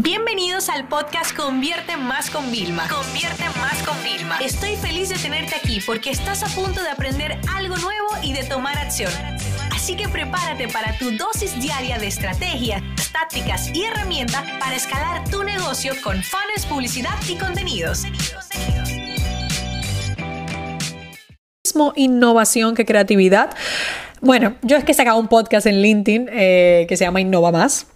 Bienvenidos al podcast Convierte Más con Vilma. Convierte Más con Vilma. Estoy feliz de tenerte aquí porque estás a punto de aprender algo nuevo y de tomar acción. Así que prepárate para tu dosis diaria de estrategias, tácticas y herramientas para escalar tu negocio con fans, publicidad y contenidos. Mismo innovación que creatividad. Bueno, yo es que he sacado un podcast en LinkedIn eh, que se llama Innova Más.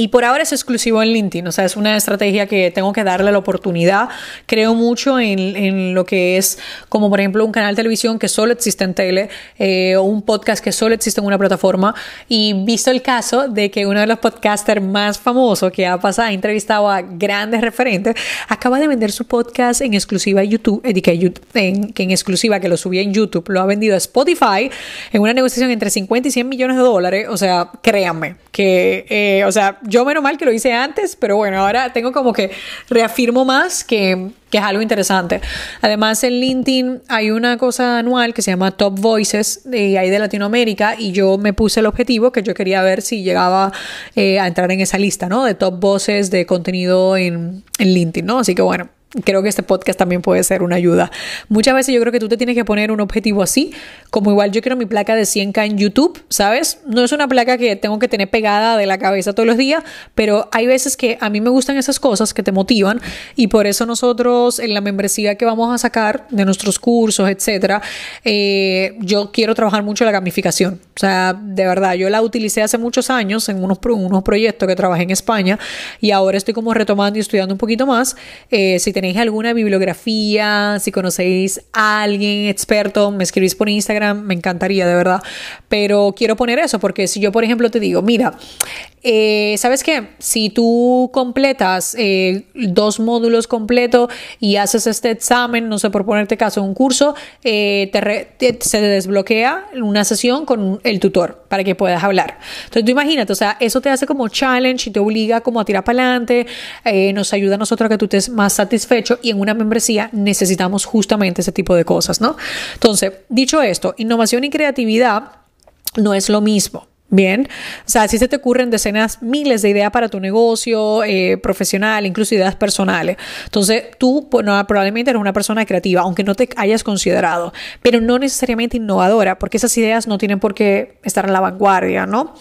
Y por ahora es exclusivo en LinkedIn, o sea, es una estrategia que tengo que darle la oportunidad. Creo mucho en, en lo que es, como por ejemplo, un canal de televisión que solo existe en tele, eh, o un podcast que solo existe en una plataforma. Y visto el caso de que uno de los podcasters más famosos que ha pasado, ha entrevistado a grandes referentes, acaba de vender su podcast en exclusiva a YouTube, eh, en, en exclusiva, que lo subía en YouTube, lo ha vendido a Spotify en una negociación entre 50 y 100 millones de dólares. O sea, créanme que, eh, o sea, yo menos mal que lo hice antes, pero bueno, ahora tengo como que reafirmo más que, que es algo interesante. Además, en LinkedIn hay una cosa anual que se llama Top Voices de ahí de Latinoamérica y yo me puse el objetivo que yo quería ver si llegaba eh, a entrar en esa lista, ¿no? De top voces de contenido en, en LinkedIn, ¿no? Así que bueno, creo que este podcast también puede ser una ayuda. Muchas veces yo creo que tú te tienes que poner un objetivo así, como igual yo quiero mi placa de 100k en YouTube, ¿sabes? No es una placa que tengo que tener pegada de la cabeza todos los días, pero hay veces que a mí me gustan esas cosas que te motivan y por eso nosotros en la membresía que vamos a sacar de nuestros cursos, etcétera, eh, yo quiero trabajar mucho la gamificación. O sea, de verdad, yo la utilicé hace muchos años en unos, unos proyectos que trabajé en España y ahora estoy como retomando y estudiando un poquito más. Eh, si tenéis alguna bibliografía, si conocéis a alguien experto, me escribís por Instagram, me encantaría, de verdad. Pero quiero poner eso, porque si yo, por ejemplo, te digo, mira, eh, ¿sabes qué? Si tú completas eh, dos módulos completos y haces este examen, no sé, por ponerte caso, un curso, te se desbloquea una sesión con el tutor para que puedas hablar. Entonces tú imagínate, o sea, eso te hace como challenge y te obliga como a tirar para adelante, nos ayuda a nosotros a que tú estés más satisfecho y en una membresía necesitamos justamente ese tipo de cosas, ¿no? Entonces, dicho esto, innovación y creatividad no es lo mismo. Bien, o sea, si se te ocurren decenas, miles de ideas para tu negocio eh, profesional, incluso ideas personales. Entonces, tú pues, probablemente eres una persona creativa, aunque no te hayas considerado, pero no necesariamente innovadora, porque esas ideas no tienen por qué estar en la vanguardia, ¿no?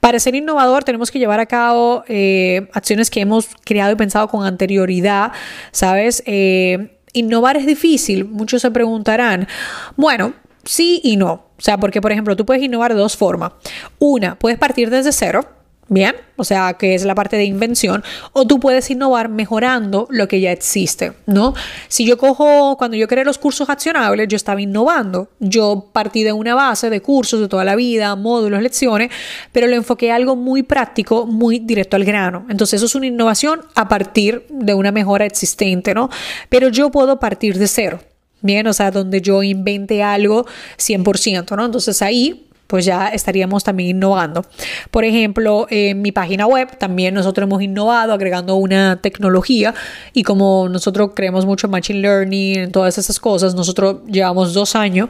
Para ser innovador tenemos que llevar a cabo eh, acciones que hemos creado y pensado con anterioridad, ¿sabes? Eh, innovar es difícil, muchos se preguntarán, bueno, sí y no. O sea, porque por ejemplo, tú puedes innovar de dos formas. Una, puedes partir desde cero, Bien, o sea, que es la parte de invención, o tú puedes innovar mejorando lo que ya existe, ¿no? Si yo cojo, cuando yo creé los cursos accionables, yo estaba innovando. Yo partí de una base de cursos de toda la vida, módulos, lecciones, pero lo enfoqué a algo muy práctico, muy directo al grano. Entonces, eso es una innovación a partir de una mejora existente, ¿no? Pero yo puedo partir de cero. Bien, o sea, donde yo invente algo 100%, ¿no? Entonces ahí pues ya estaríamos también innovando. Por ejemplo, en mi página web también nosotros hemos innovado agregando una tecnología y como nosotros creemos mucho en Machine Learning, en todas esas cosas, nosotros llevamos dos años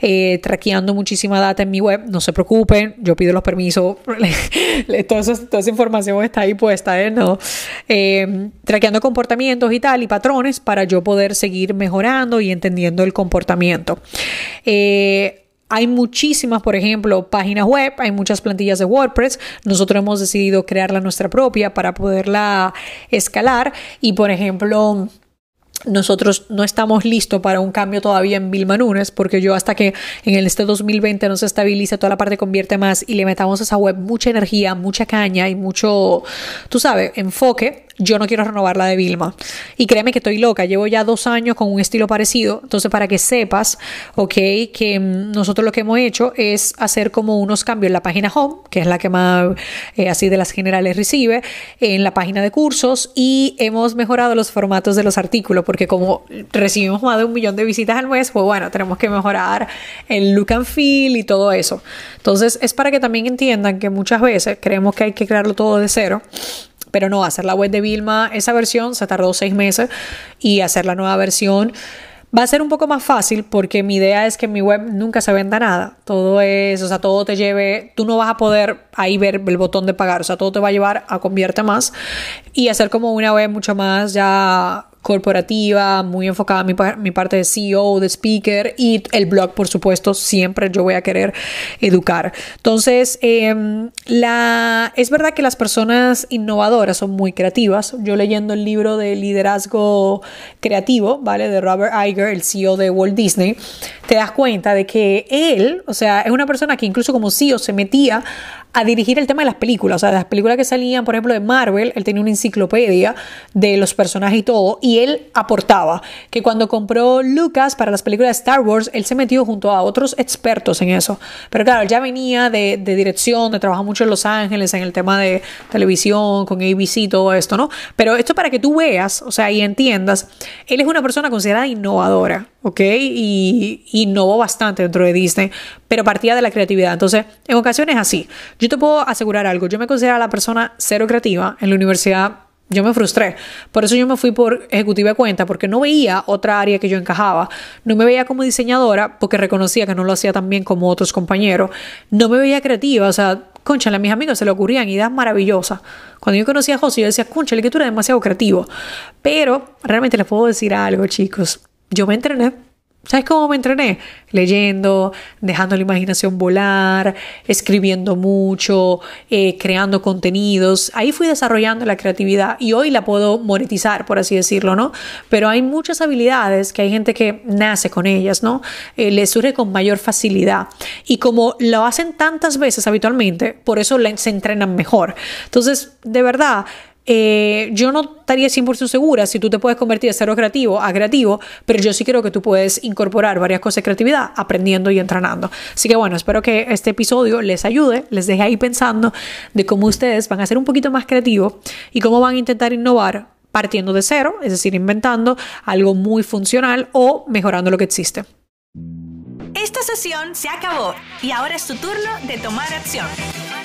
eh, traqueando muchísima data en mi web. No se preocupen, yo pido los permisos, toda, esa, información está ahí puesta, ¿eh? ¿no? Eh, traqueando comportamientos y tal y patrones para yo poder seguir mejorando y entendiendo el comportamiento. Eh, hay muchísimas, por ejemplo, páginas web, hay muchas plantillas de WordPress. Nosotros hemos decidido crear la nuestra propia para poderla escalar y, por ejemplo, nosotros no estamos listos para un cambio todavía en Vilma Nunes, porque yo hasta que en el este 2020 no se estabilice, toda la parte convierte más y le metamos a esa web mucha energía, mucha caña y mucho, tú sabes, enfoque, yo no quiero renovar la de Vilma. Y créeme que estoy loca, llevo ya dos años con un estilo parecido, entonces para que sepas, ok, que mm, nosotros lo que hemos hecho es hacer como unos cambios en la página home, que es la que más eh, así de las generales recibe, en la página de cursos y hemos mejorado los formatos de los artículos, porque como recibimos más de un millón de visitas al mes, pues bueno, tenemos que mejorar el look and feel y todo eso. Entonces es para que también entiendan que muchas veces creemos que hay que crearlo todo de cero pero no, hacer la web de Vilma, esa versión se tardó seis meses y hacer la nueva versión Va a ser un poco más fácil porque mi idea es que mi web nunca se venda nada. Todo es, o sea, todo te lleve, tú no vas a poder ahí ver el botón de pagar, o sea, todo te va a llevar a convierte más y hacer como una web mucho más ya corporativa, muy enfocada a mi, parte de CEO, de speaker y el blog, por supuesto, siempre yo voy a querer educar. Entonces, em, la, es verdad que las personas innovadoras son muy creativas. Yo leyendo el libro de liderazgo creativo, ¿vale? De Robert Iger, el CEO de Walt Disney, te das cuenta de que él, o sea, es una persona que incluso como CEO se metía a dirigir el tema de las películas. O sea, las películas que salían, por ejemplo, de Marvel, él tenía una enciclopedia de los personajes y todo, y él aportaba que cuando compró Lucas para las películas de Star Wars, él se metió junto a otros expertos en eso. Pero claro, ya venía de, dirección, de trabajar mucho en Los Ángeles, en el tema de televisión, con ABC y todo esto, ¿no? Pero esto para que tú veas, o sea, y entiendas, él es una persona considerada innovadora. ¿Ok? Y innovó bastante dentro de Disney, pero partía de la creatividad. Entonces, en ocasiones así. Yo te puedo asegurar algo, yo me considero la persona cero creativa en la universidad. Yo me frustré. Por eso yo me fui por ejecutiva de cuenta, porque no veía otra área que yo encajaba. No me veía como diseñadora, porque reconocía que no lo hacía tan bien como otros compañeros. No me veía creativa, o sea, conchale, a mis amigos se le ocurrían ideas maravillosas. Cuando yo conocía a José, yo decía, conchale, que tú eres demasiado creativo. Pero realmente les puedo decir algo, chicos yo me entrené. ¿Sabes cómo me entrené? Leyendo, dejando la imaginación volar, escribiendo mucho, eh, creando contenidos. Ahí fui desarrollando la creatividad y hoy la puedo monetizar, por así decirlo, ¿no? Pero hay muchas habilidades que hay gente que nace con ellas, ¿no? Eh, les surge con mayor facilidad. Y como lo hacen tantas veces habitualmente, por eso se entrenan mejor. Entonces, de verdad, eh, yo no estaría 100% segura si tú te puedes convertir de cero creativo a creativo, pero yo sí creo que tú puedes incorporar varias cosas de creatividad aprendiendo y entrenando. Así que bueno, espero que este episodio les ayude, les deje ahí pensando de cómo ustedes van a ser un poquito más creativos y cómo van a intentar innovar partiendo de cero, es decir, inventando algo muy funcional o mejorando lo que existe. Esta sesión se acabó y ahora es tu turno de tomar acción.